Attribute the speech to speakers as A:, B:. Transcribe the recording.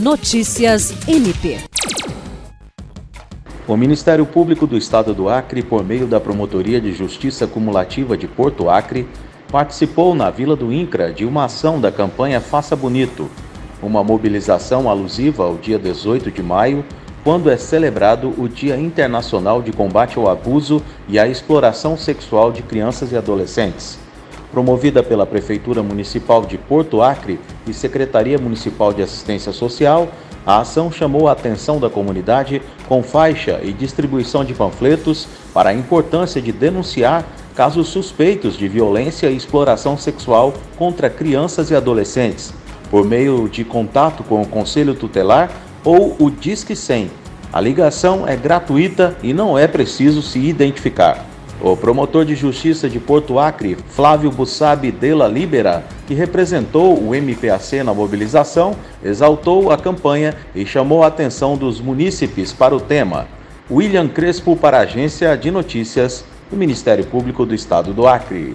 A: Notícias MP.
B: O Ministério Público do Estado do Acre, por meio da Promotoria de Justiça Cumulativa de Porto Acre, participou na Vila do Incra de uma ação da campanha Faça Bonito, uma mobilização alusiva ao dia 18 de maio, quando é celebrado o Dia Internacional de Combate ao Abuso e à Exploração Sexual de Crianças e Adolescentes. Promovida pela Prefeitura Municipal de Porto Acre e Secretaria Municipal de Assistência Social, a ação chamou a atenção da comunidade com faixa e distribuição de panfletos para a importância de denunciar casos suspeitos de violência e exploração sexual contra crianças e adolescentes, por meio de contato com o Conselho Tutelar ou o Disque 100. A ligação é gratuita e não é preciso se identificar. O promotor de justiça de Porto Acre, Flávio Bussabi Della Libera, que representou o MPAC na mobilização, exaltou a campanha e chamou a atenção dos munícipes para o tema. William Crespo para a Agência de Notícias do Ministério Público do Estado do Acre.